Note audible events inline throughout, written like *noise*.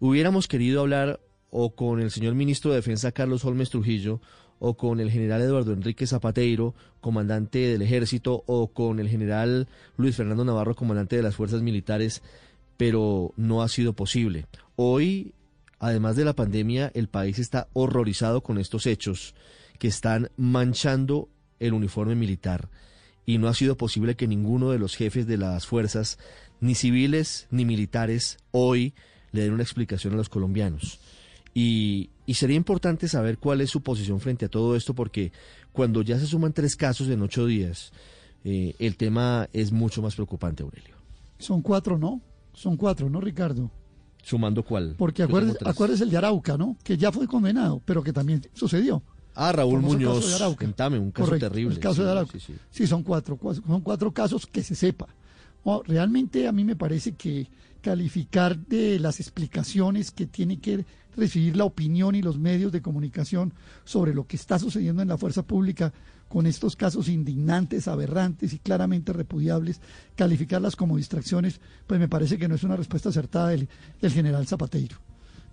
hubiéramos querido hablar o con el señor ministro de Defensa Carlos Holmes Trujillo, o con el general Eduardo Enrique Zapateiro, comandante del ejército, o con el general Luis Fernando Navarro, comandante de las fuerzas militares, pero no ha sido posible. Hoy, además de la pandemia, el país está horrorizado con estos hechos que están manchando el uniforme militar y no ha sido posible que ninguno de los jefes de las fuerzas, ni civiles ni militares, hoy le den una explicación a los colombianos. Y, sería importante saber cuál es su posición frente a todo esto, porque cuando ya se suman tres casos en ocho días, eh, el tema es mucho más preocupante, Aurelio. Son cuatro, ¿no? Son cuatro, ¿no, Ricardo? ¿Sumando cuál? Porque acuérdese, el de Arauca, ¿no? Que ya fue condenado, pero que también sucedió. Ah, Raúl Muñoz, Cuéntame, un caso terrible. El caso de Arauca. Sí, son cuatro, son cuatro casos que se sepa. Realmente a mí me parece que calificar de las explicaciones que tiene que recibir la opinión y los medios de comunicación sobre lo que está sucediendo en la fuerza pública con estos casos indignantes, aberrantes y claramente repudiables, calificarlas como distracciones, pues me parece que no es una respuesta acertada del, general Zapateiro.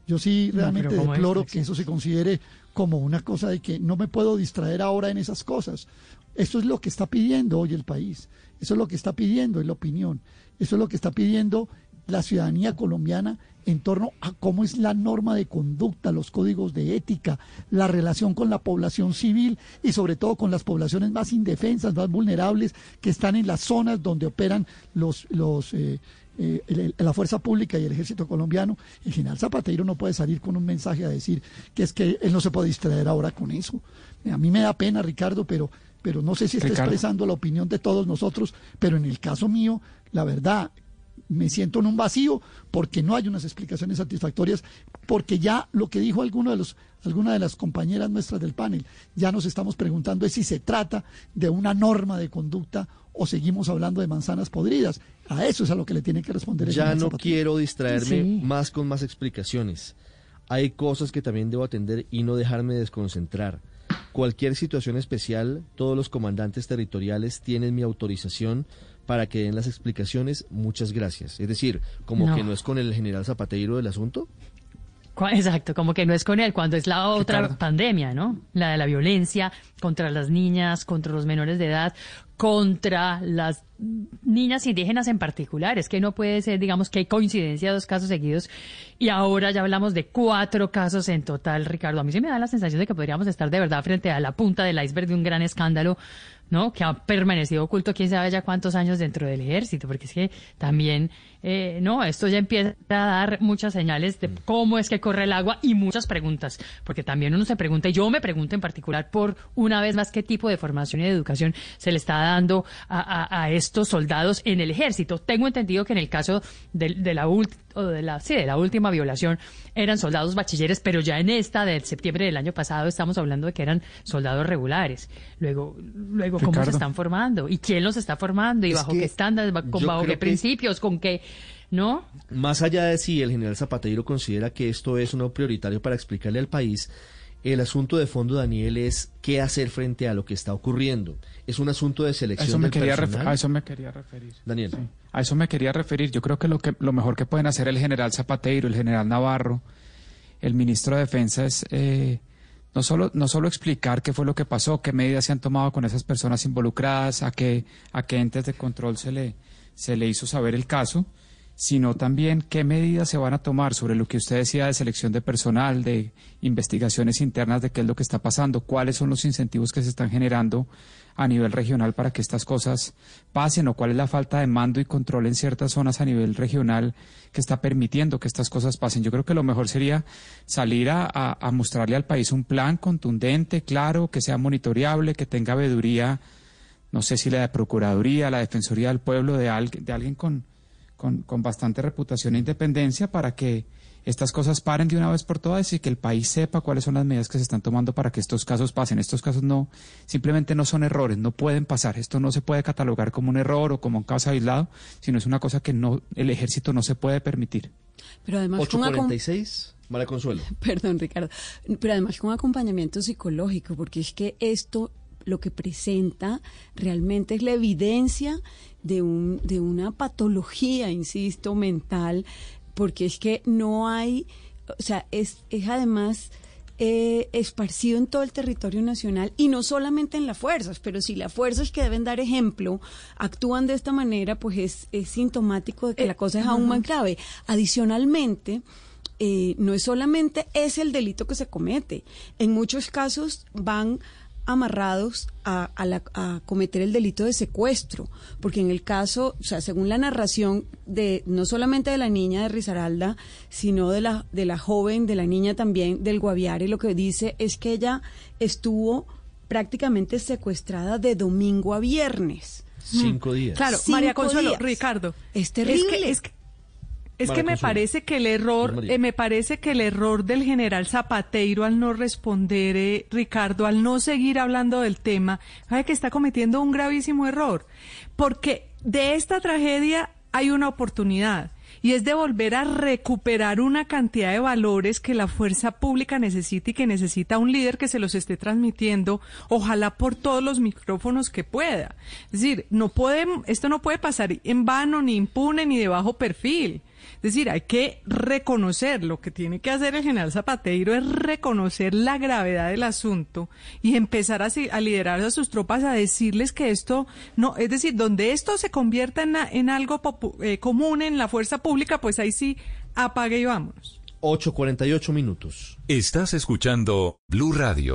Yo sí realmente deploro que eso se considere como una cosa de que no me puedo distraer ahora en esas cosas. Eso es lo que está pidiendo hoy el país. Eso es lo que está pidiendo la opinión. Eso es lo que está pidiendo la ciudadanía colombiana en torno a cómo es la norma de conducta, los códigos de ética, la relación con la población civil y sobre todo con las poblaciones más indefensas, más vulnerables que están en las zonas donde operan los, los eh, eh, la fuerza pública y el ejército colombiano. El general Zapateiro no puede salir con un mensaje a decir que es que él no se puede distraer ahora con eso. A mí me da pena, Ricardo, pero pero no sé si está expresando la opinión de todos nosotros, pero en el caso mío, la verdad, me siento en un vacío porque no hay unas explicaciones satisfactorias, porque ya lo que dijo alguno de los, alguna de las compañeras nuestras del panel, ya nos estamos preguntando es si se trata de una norma de conducta o seguimos hablando de manzanas podridas. A eso es a lo que le tiene que responder. El ya no quiero distraerme más con más explicaciones. Hay cosas que también debo atender y no dejarme desconcentrar. Cualquier situación especial, todos los comandantes territoriales tienen mi autorización para que den las explicaciones, muchas gracias. Es decir, como que no es con el general Zapateiro del asunto. Exacto, como que no es con él, cuando es la otra pandemia, ¿no? La de la violencia contra las niñas, contra los menores de edad, contra las niñas indígenas en particular. Es que no puede ser, digamos, que hay coincidencia de dos casos seguidos y ahora ya hablamos de cuatro casos en total, Ricardo. A mí se me da la sensación de que podríamos estar de verdad frente a la punta del iceberg de un gran escándalo ¿no? Que ha permanecido oculto quién sabe ya cuántos años dentro del ejército, porque es que también, eh, no, esto ya empieza a dar muchas señales de cómo es que corre el agua y muchas preguntas, porque también uno se pregunta, y yo me pregunto en particular por una vez más qué tipo de formación y de educación se le está dando a, estos soldados en el ejército. Tengo entendido que en el caso de, de la última de la, sí, de la última violación eran soldados bachilleres, pero ya en esta del septiembre del año pasado estamos hablando de que eran soldados regulares. Luego, luego ¿cómo se están formando? ¿Y quién los está formando? ¿Y bajo qué estándares? ¿Con bajo qué principios? ¿Con qué? ¿No? Más allá de si el general Zapateiro considera que esto es uno prioritario para explicarle al país, el asunto de fondo, Daniel, es qué hacer frente a lo que está ocurriendo. Es un asunto de selección eso me quería A eso me quería referir. Daniel. A eso me quería referir. Yo creo que lo, que lo mejor que pueden hacer el general Zapateiro, el general Navarro, el ministro de Defensa es eh, no, solo, no solo explicar qué fue lo que pasó, qué medidas se han tomado con esas personas involucradas, a qué, a qué entes de control se le, se le hizo saber el caso, sino también qué medidas se van a tomar sobre lo que usted decía de selección de personal, de investigaciones internas de qué es lo que está pasando, cuáles son los incentivos que se están generando a nivel regional para que estas cosas pasen o cuál es la falta de mando y control en ciertas zonas a nivel regional que está permitiendo que estas cosas pasen. Yo creo que lo mejor sería salir a, mostrarle al país un plan contundente, claro, que sea monitoreable, que tenga veeduría, no sé si la de Procuraduría, la Defensoría del Pueblo, de, de alguien con con, con bastante reputación e independencia para que estas cosas paren de una vez por todas y que el país sepa cuáles son las medidas que se están tomando para que estos casos pasen. Estos casos no, simplemente no son errores, no pueden pasar. Esto no se puede catalogar como un error o como un caso aislado, sino es una cosa que no, el ejército no se puede permitir. Pero además 846, María Consuelo. *laughs* Perdón, Ricardo. Pero además con acompañamiento psicológico, porque es que esto lo que presenta realmente es la evidencia de, un, de una patología, insisto, mental porque es que no hay, o sea, es, es además eh, esparcido en todo el territorio nacional y no solamente en las fuerzas, pero si las fuerzas que deben dar ejemplo actúan de esta manera, pues es, es sintomático de que Eh, la cosa es aún más grave. Adicionalmente, eh, no es solamente es el delito que se comete, en muchos casos van amarrados a, a la- a cometer el delito de secuestro, porque en el caso, o sea, según la narración de no solamente de la niña de Risaralda, sino de la de la joven, de la niña también del Guaviare, lo que dice es que ella estuvo prácticamente secuestrada de domingo a viernes. Cinco días. Claro, Cinco María Consuelo, días. Ricardo. Es terrible. Es que, es que- es que me parece que el error, eh, me parece que el error del general Zapateiro al no responder, eh, Ricardo, al no seguir hablando del tema, sabe que está cometiendo un gravísimo error, porque de esta tragedia hay una oportunidad y es de volver a recuperar una cantidad de valores que la fuerza pública necesita y que necesita un líder que se los esté transmitiendo, ojalá por todos los micrófonos que pueda. Es decir, no puede, esto no puede pasar en vano, ni impune, ni de bajo perfil. Es decir, hay que reconocer, lo que tiene que hacer el general Zapateiro es reconocer la gravedad del asunto y empezar a, a liderar a sus tropas a decirles que esto no, es decir, donde esto se convierta en, algo popu- eh, común en la fuerza pública, pues ahí sí apague y vámonos. 8.48 minutos. Estás escuchando Blue Radio.